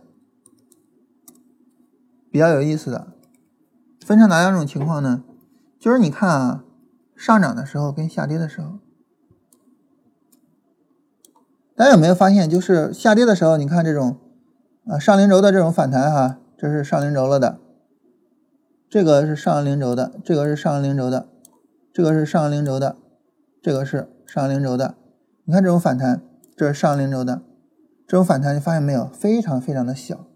比较有意思的。分成哪两种情况呢？就是你看啊，上涨的时候跟下跌的时候，大家有没有发现，就是下跌的时候，你看这种啊上零轴的这种反弹哈，这是上零轴了的，这个是上零轴的，这个是上零轴的，这个是上零轴的，这个是上零轴的。你看这种反弹，这是上零轴的，这种反弹你发现没有，非常非常的小。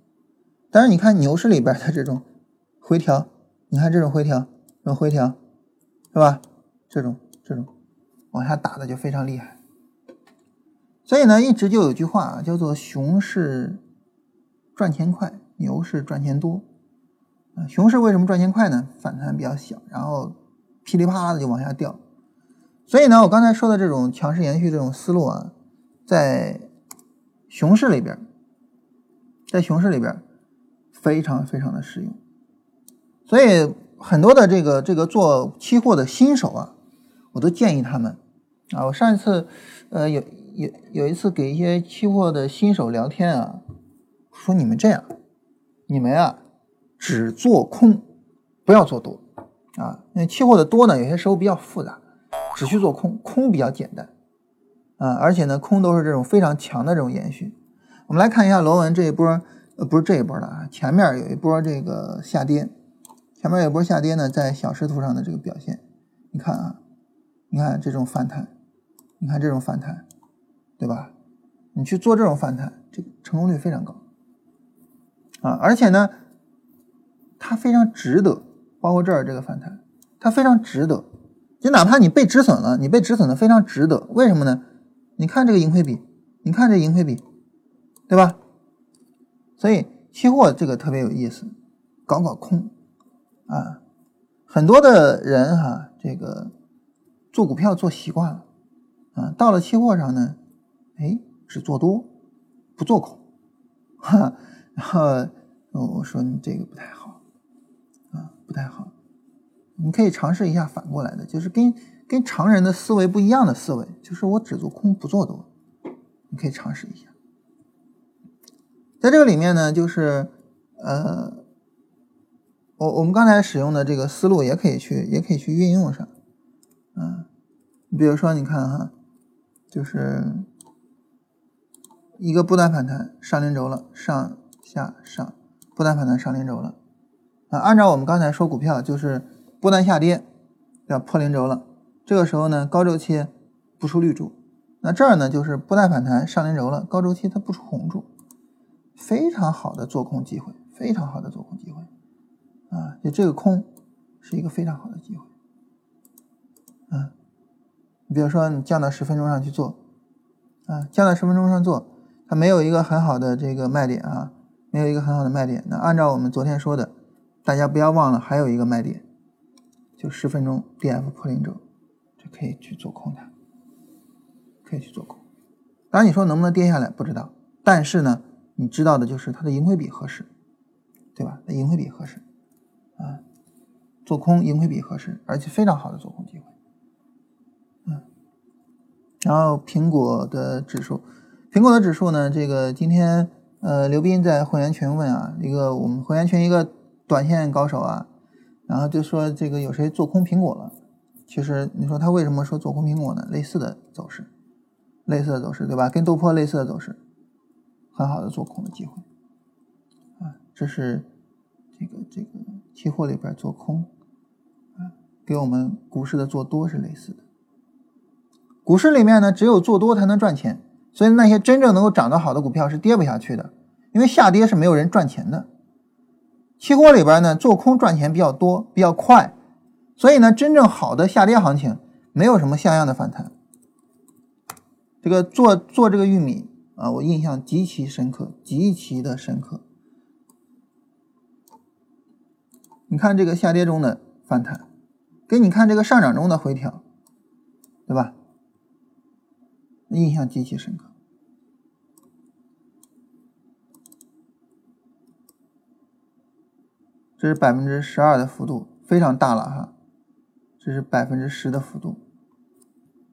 但是你看牛市里边的这种回调。你看这种回调，这种回调，是吧？这种这种往下打的就非常厉害。所以呢，一直就有句话啊，叫做“熊市赚钱快，牛市赚钱多”。啊，熊市为什么赚钱快呢？反弹比较小，然后噼里啪啦的就往下掉。所以呢，我刚才说的这种强势延续这种思路啊，在熊市里边，在熊市里边非常非常的适用。所以很多的这个这个做期货的新手啊，我都建议他们啊。我上一次呃有有有一次给一些期货的新手聊天啊，说你们这样，你们啊只做空，不要做多啊。因为期货的多呢，有些时候比较复杂，只需做空，空比较简单啊。而且呢，空都是这种非常强的这种延续。我们来看一下螺纹这一波，呃，不是这一波了啊，前面有一波这个下跌。前面有一波下跌呢，在小时图上的这个表现，你看啊，你看这种反弹，你看这种反弹，对吧？你去做这种反弹，这个成功率非常高啊！而且呢，它非常值得，包括这儿这个反弹，它非常值得。就哪怕你被止损了，你被止损的非常值得。为什么呢？你看这个盈亏比，你看这盈亏比，对吧？所以期货这个特别有意思，搞搞空啊，很多的人哈，这个做股票做习惯了啊，到了期货上呢，哎，只做多不做空，哈，然后我说你这个不太好啊，不太好。你可以尝试一下反过来的，就是跟跟常人的思维不一样的思维，就是我只做空不做多，你可以尝试一下。在这个里面呢，就是呃，我我们刚才使用的这个思路也可以去也可以去运用上，嗯，你比如说你看哈，就是一个波段反弹上零轴了，上下上波段反弹上零轴了，啊，按照我们刚才说股票就是。波段下跌要破零轴了，这个时候呢，高周期不出绿柱，那这儿呢就是波段反弹上零轴了，高周期它不出红柱，非常好的做空机会，非常好的做空机会啊！就这个空是一个非常好的机会，嗯，你比如说你降到十分钟上去做，啊，降到十分钟上做，它没有一个很好的这个卖点啊，没有一个很好的卖点。那按照我们昨天说的，大家不要忘了还有一个卖点。就十分钟 D F 破零轴，就可以去做空它，可以去做空。当然你说能不能跌下来不知道，但是呢，你知道的就是它的盈亏比合适，对吧？那盈亏比合适啊，做空盈亏比合适，而且非常好的做空机会。嗯，然后苹果的指数，苹果的指数呢，这个今天呃刘斌在会员群问啊，一个我们会员群一个短线高手啊。然后就说这个有谁做空苹果了？其实你说他为什么说做空苹果呢？类似的走势，类似的走势，对吧？跟豆粕类似的走势，很好的做空的机会啊！这是这个这个期货里边做空啊，给我们股市的做多是类似的。股市里面呢，只有做多才能赚钱，所以那些真正能够涨得好的股票是跌不下去的，因为下跌是没有人赚钱的。期货里边呢，做空赚钱比较多，比较快，所以呢，真正好的下跌行情没有什么像样的反弹。这个做做这个玉米啊，我印象极其深刻，极其的深刻。你看这个下跌中的反弹，给你看这个上涨中的回调，对吧？印象极其深刻。这是百分之十二的幅度，非常大了哈。这是百分之十的幅度，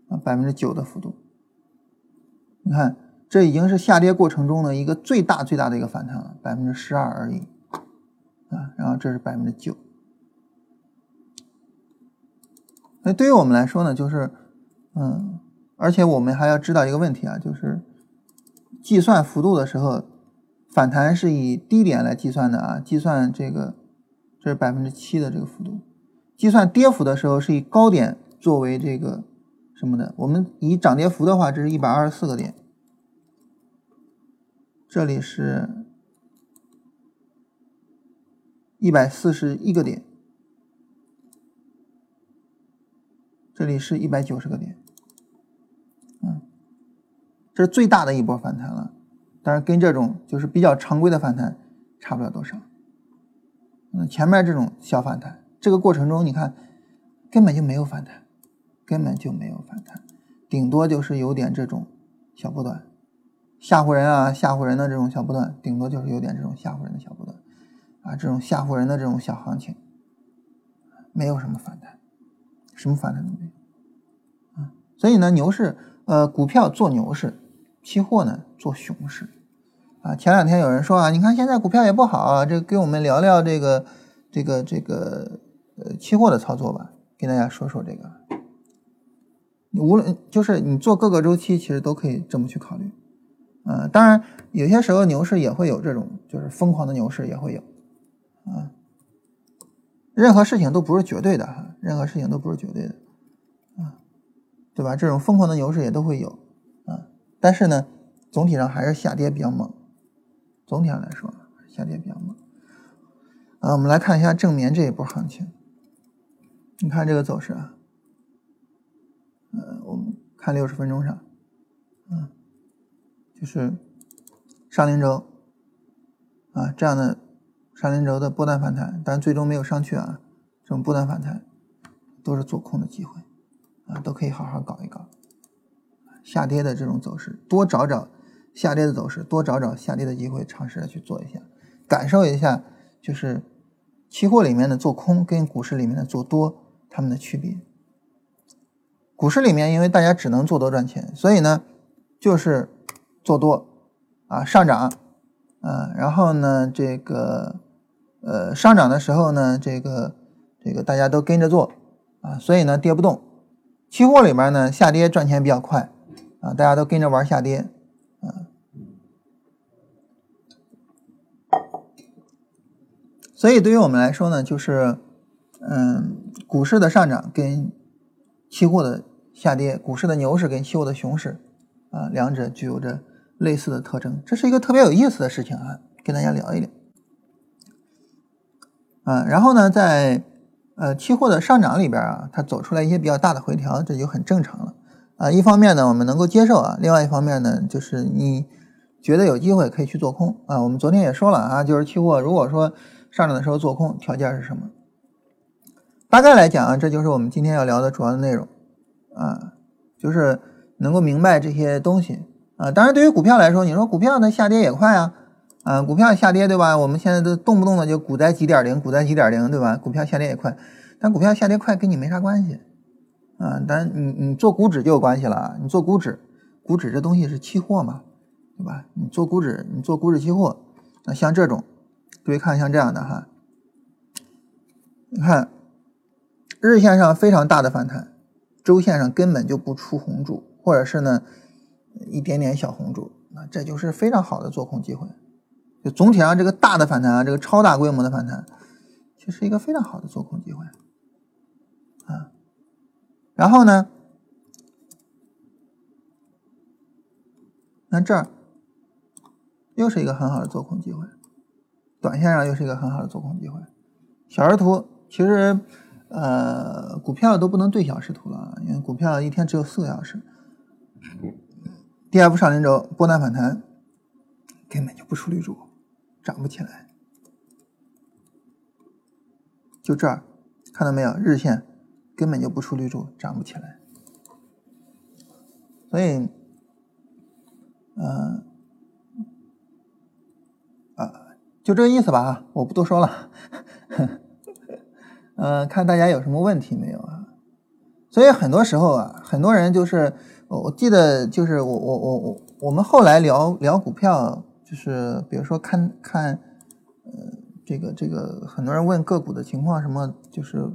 啊，百分之九的幅度。你看，这已经是下跌过程中的一个最大最大的一个反弹了，百分之十二而已，啊，然后这是百分之九。那对于我们来说呢，就是，嗯，而且我们还要知道一个问题啊，就是计算幅度的时候，反弹是以低点来计算的啊，计算这个。这是百分之七的这个幅度，计算跌幅的时候是以高点作为这个什么的。我们以涨跌幅的话，这是一百二十四个点，这里是一百四十一个点，这里是一百九十个点，这是最大的一波反弹了，但是跟这种就是比较常规的反弹差不了多少。那前面这种小反弹，这个过程中你看根本就没有反弹，根本就没有反弹，顶多就是有点这种小波段，吓唬人啊，吓唬人的这种小波段，顶多就是有点这种吓唬人的小波段，啊，这种吓唬人的这种小行情，没有什么反弹，什么反弹都没有，啊，所以呢，牛市，呃，股票做牛市，期货呢做熊市。啊，前两天有人说啊，你看现在股票也不好，啊，这跟我们聊聊这个这个这个呃期货的操作吧，跟大家说说这个。无论就是你做各个周期，其实都可以这么去考虑。啊，当然有些时候牛市也会有这种，就是疯狂的牛市也会有。啊，任何事情都不是绝对的哈，任何事情都不是绝对的。啊，对吧？这种疯狂的牛市也都会有。但是呢。总体上还是下跌比较猛。总体上来说，下跌比较猛。啊，我们来看一下正棉这一波行情。你看这个走势啊，呃，我们看六十分钟上，嗯，就是上零轴啊这样的上零轴的波段反弹，但最终没有上去啊。这种波段反弹都是做空的机会啊，都可以好好搞一搞。下跌的这种走势，多找找下跌的走势，多找找下跌的机会，尝试着去做一下，感受一下，就是期货里面的做空跟股市里面的做多它们的区别。股市里面，因为大家只能做多赚钱，所以呢，就是做多啊上涨，啊，然后呢，这个呃上涨的时候呢，这个这个大家都跟着做啊，所以呢跌不动。期货里面呢下跌赚钱比较快。啊，大家都跟着玩下跌，啊，所以对于我们来说呢，就是，嗯，股市的上涨跟期货的下跌，股市的牛市跟期货的熊市，啊，两者具有着类似的特征，这是一个特别有意思的事情啊，跟大家聊一聊，啊，然后呢，在呃期货的上涨里边啊，它走出来一些比较大的回调，这就很正常了。啊，一方面呢，我们能够接受啊；另外一方面呢，就是你觉得有机会可以去做空啊。我们昨天也说了啊，就是期货如果说上涨的时候做空，条件是什么？大概来讲啊，这就是我们今天要聊的主要的内容啊，就是能够明白这些东西啊。当然，对于股票来说，你说股票的下跌也快啊，啊，股票下跌对吧？我们现在都动不动的就股灾几点零，股灾几点零对吧？股票下跌也快，但股票下跌快跟你没啥关系。啊，但你你做股指就有关系了。你做股指，股指这东西是期货嘛，对吧？你做股指，你做股指期货，那像这种，各位看像这样的哈，你看日线上非常大的反弹，周线上根本就不出红柱，或者是呢一点点小红柱，那这就是非常好的做空机会。就总体上这个大的反弹啊，这个超大规模的反弹，就是一个非常好的做空机会。然后呢？那这儿又是一个很好的做空机会，短线上又是一个很好的做空机会。小时图其实，呃，股票都不能对小时图了，因为股票一天只有四个小时。D F 上零轴波段反弹，根本就不出绿柱，涨不起来。就这儿，看到没有？日线。根本就不出绿柱，涨不起来。所以，嗯，啊，就这个意思吧，我不多说了。嗯，看大家有什么问题没有啊？所以很多时候啊，很多人就是，我记得就是我我我我我们后来聊聊股票，就是比如说看看，呃，这个这个很多人问个股的情况，什么就是。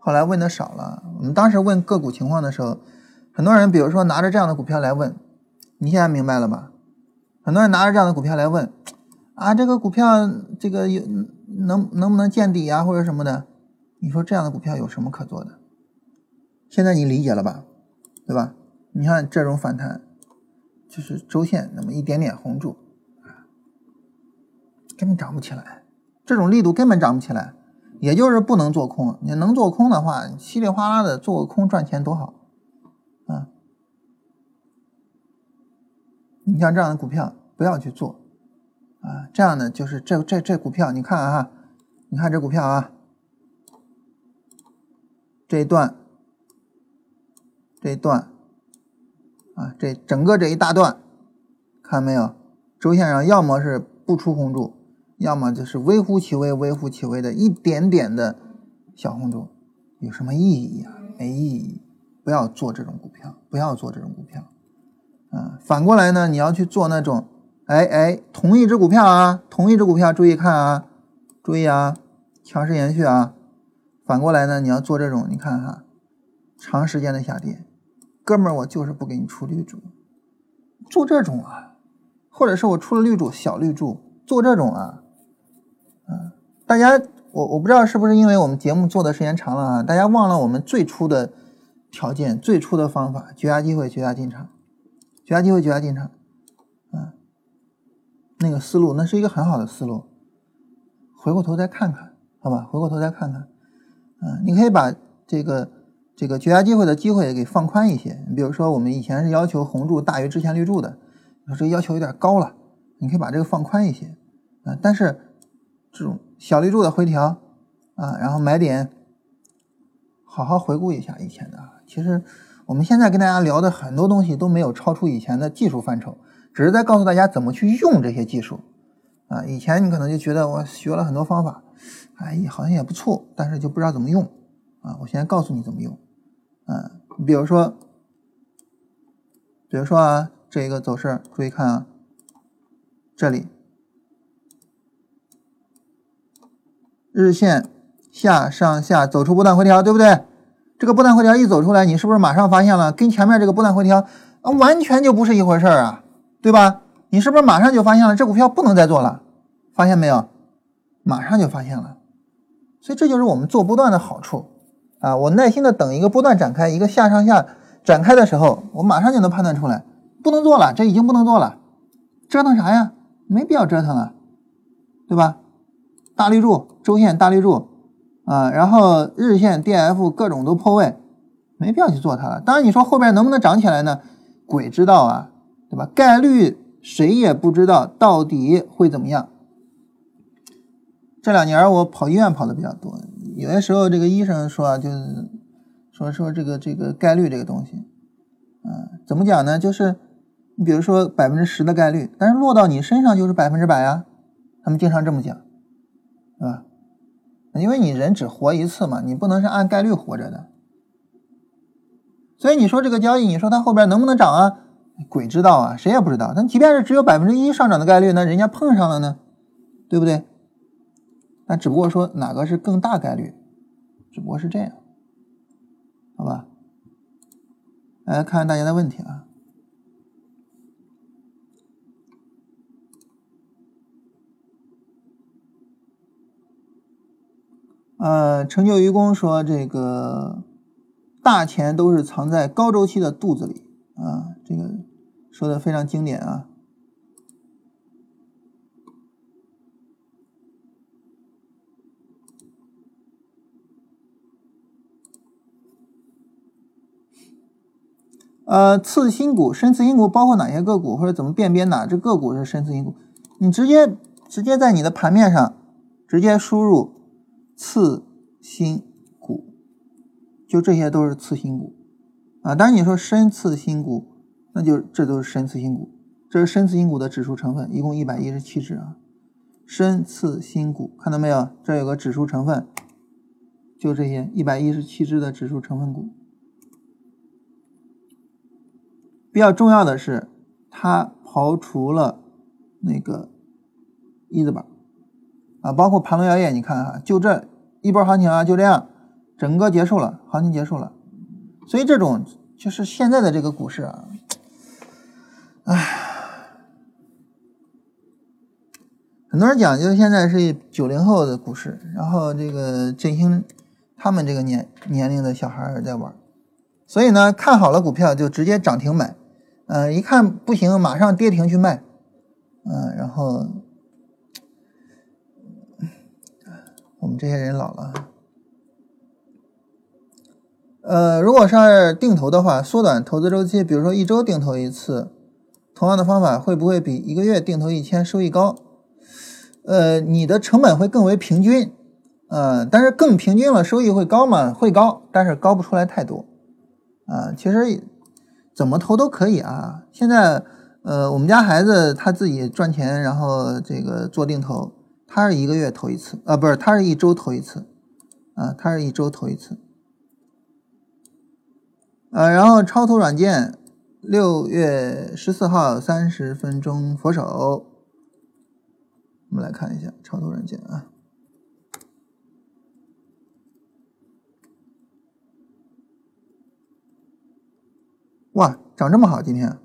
后来问的少了。我们当时问个股情况的时候，很多人比如说拿着这样的股票来问，你现在明白了吧？很多人拿着这样的股票来问，啊，这个股票这个有能能不能见底啊，或者什么的？你说这样的股票有什么可做的？现在你理解了吧？对吧？你看这种反弹，就是周线那么一点点红柱，根本涨不起来，这种力度根本涨不起来。也就是不能做空，你能做空的话，稀里哗啦的做个空赚钱多好，啊！你像这样的股票不要去做，啊，这样的就是这这这股票，你看啊，你看这股票啊，这一段，这一段，啊，这整个这一大段，看没有？周线上要么是不出红柱。要么就是微乎其微、微乎其微的一点点的小红柱，有什么意义啊？没意义，不要做这种股票，不要做这种股票。啊，反过来呢，你要去做那种，哎哎，同一只股票啊，同一只股票，注意看啊，注意啊，强势延续啊。反过来呢，你要做这种，你看哈，长时间的下跌，哥们儿，我就是不给你出绿柱，做这种啊，或者是我出了绿柱，小绿柱，做这种啊。大家，我我不知道是不是因为我们节目做的时间长了啊，大家忘了我们最初的条件、最初的方法，绝佳机会绝佳进场，绝佳机会绝佳进场。嗯那个思路，那是一个很好的思路。回过头再看看，好吧？回过头再看看，嗯，你可以把这个这个绝佳机会的机会给放宽一些。你比如说，我们以前是要求红柱大于之前绿柱的，说这要求有点高了，你可以把这个放宽一些，啊，但是这种小绿柱的回调啊，然后买点，好好回顾一下以前的。其实我们现在跟大家聊的很多东西都没有超出以前的技术范畴。只是在告诉大家怎么去用这些技术，啊，以前你可能就觉得我学了很多方法，哎，好像也不错，但是就不知道怎么用，啊，我现在告诉你怎么用，嗯，你比如说，比如说啊，这一个走势，注意看啊，这里日线下上下走出波段回调，对不对？这个波段回调一走出来，你是不是马上发现了跟前面这个波段回调啊，完全就不是一回事儿啊？对吧？你是不是马上就发现了这股票不能再做了？发现没有？马上就发现了。所以这就是我们做波段的好处啊！我耐心的等一个波段展开，一个下上下展开的时候，我马上就能判断出来，不能做了，这已经不能做了。折腾啥呀？没必要折腾了，对吧？大绿柱、周线大绿柱啊，然后日线、D F 各种都破位，没必要去做它了。当然，你说后边能不能涨起来呢？鬼知道啊！对吧？概率谁也不知道到底会怎么样。这两年我跑医院跑的比较多，有些时候这个医生说啊，就是说说这个这个概率这个东西，嗯，怎么讲呢？就是你比如说百分之十的概率，但是落到你身上就是百分之百啊。他们经常这么讲，对吧？因为你人只活一次嘛，你不能是按概率活着的。所以你说这个交易，你说它后边能不能涨啊？鬼知道啊，谁也不知道。但即便是只有百分之一上涨的概率，那人家碰上了呢，对不对？那只不过说哪个是更大概率，只不过是这样，好吧？来看看大家的问题啊。呃，成就愚公说这个大钱都是藏在高周期的肚子里啊，这个。说的非常经典啊！呃，次新股、深次新股包括哪些个股，或者怎么辨别哪只个股是深次新股？你直接直接在你的盘面上直接输入次新股，就这些都是次新股啊。当然你说深次新股。那就这都是深次新股，这是深次新股的指数成分，一共一百一十七只啊。深次新股看到没有？这有个指数成分，就这些一百一十七只的指数成分股。比较重要的是，它刨除了那个一字板啊，包括盘龙药业，你看啊，就这一波行情啊，就这样，整个结束了，行情结束了。所以这种就是现在的这个股市啊。唉，很多人讲，就现在是九零后的股市，然后这个振兴他们这个年年龄的小孩在玩，所以呢，看好了股票就直接涨停买，嗯，一看不行，马上跌停去卖，嗯，然后我们这些人老了，呃，如果是定投的话，缩短投资周期，比如说一周定投一次。同样的方法会不会比一个月定投一千收益高？呃，你的成本会更为平均，呃，但是更平均了，收益会高吗？会高，但是高不出来太多，啊，其实怎么投都可以啊。现在，呃，我们家孩子他自己赚钱，然后这个做定投，他是一个月投一次，啊，不是，他是一周投一次，啊，他是一周投一次，呃，然后超图软件。六月十四号三十分钟佛手，我们来看一下超图软件啊。哇，涨这么好，今天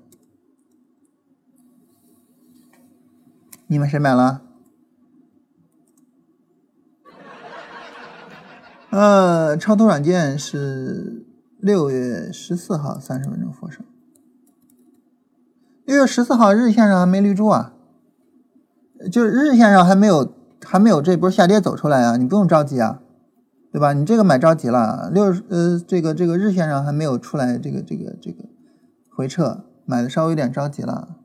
你们谁买了？呃，超图软件是六月十四号三十分钟佛手。六月十四号日线上还没绿柱啊，就是日线上还没有还没有这波下跌走出来啊，你不用着急啊，对吧？你这个买着急了，六呃这个这个日线上还没有出来这个这个这个回撤，买的稍微有点着急了。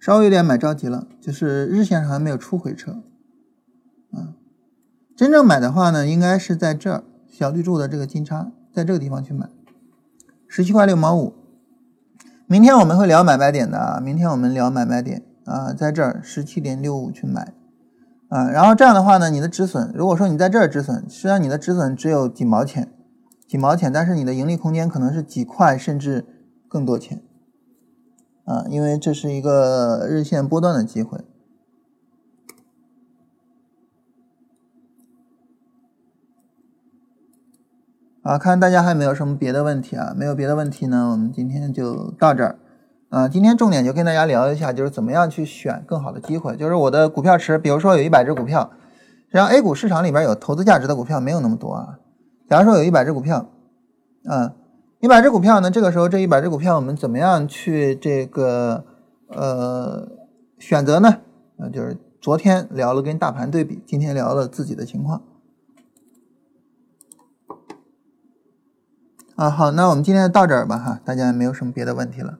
稍微有点买着急了，就是日线上还没有出回撤，啊，真正买的话呢，应该是在这儿小绿柱的这个金叉，在这个地方去买，十七块六毛五。明天我们会聊买卖点的啊，明天我们聊买卖点啊，在这儿十七点六五去买，啊，然后这样的话呢，你的止损，如果说你在这儿止损，实际上你的止损只有几毛钱，几毛钱，但是你的盈利空间可能是几块甚至更多钱。啊，因为这是一个日线波段的机会。啊，看大家还没有什么别的问题啊？没有别的问题呢，我们今天就到这儿。啊，今天重点就跟大家聊一下，就是怎么样去选更好的机会。就是我的股票池，比如说有一百只股票，实际上 A 股市场里边有投资价值的股票没有那么多啊。假如说有一百只股票，啊。一百只股票呢？这个时候，这一百只股票我们怎么样去这个呃选择呢？啊，就是昨天聊了跟大盘对比，今天聊了自己的情况。啊，好，那我们今天到这儿吧哈，大家没有什么别的问题了。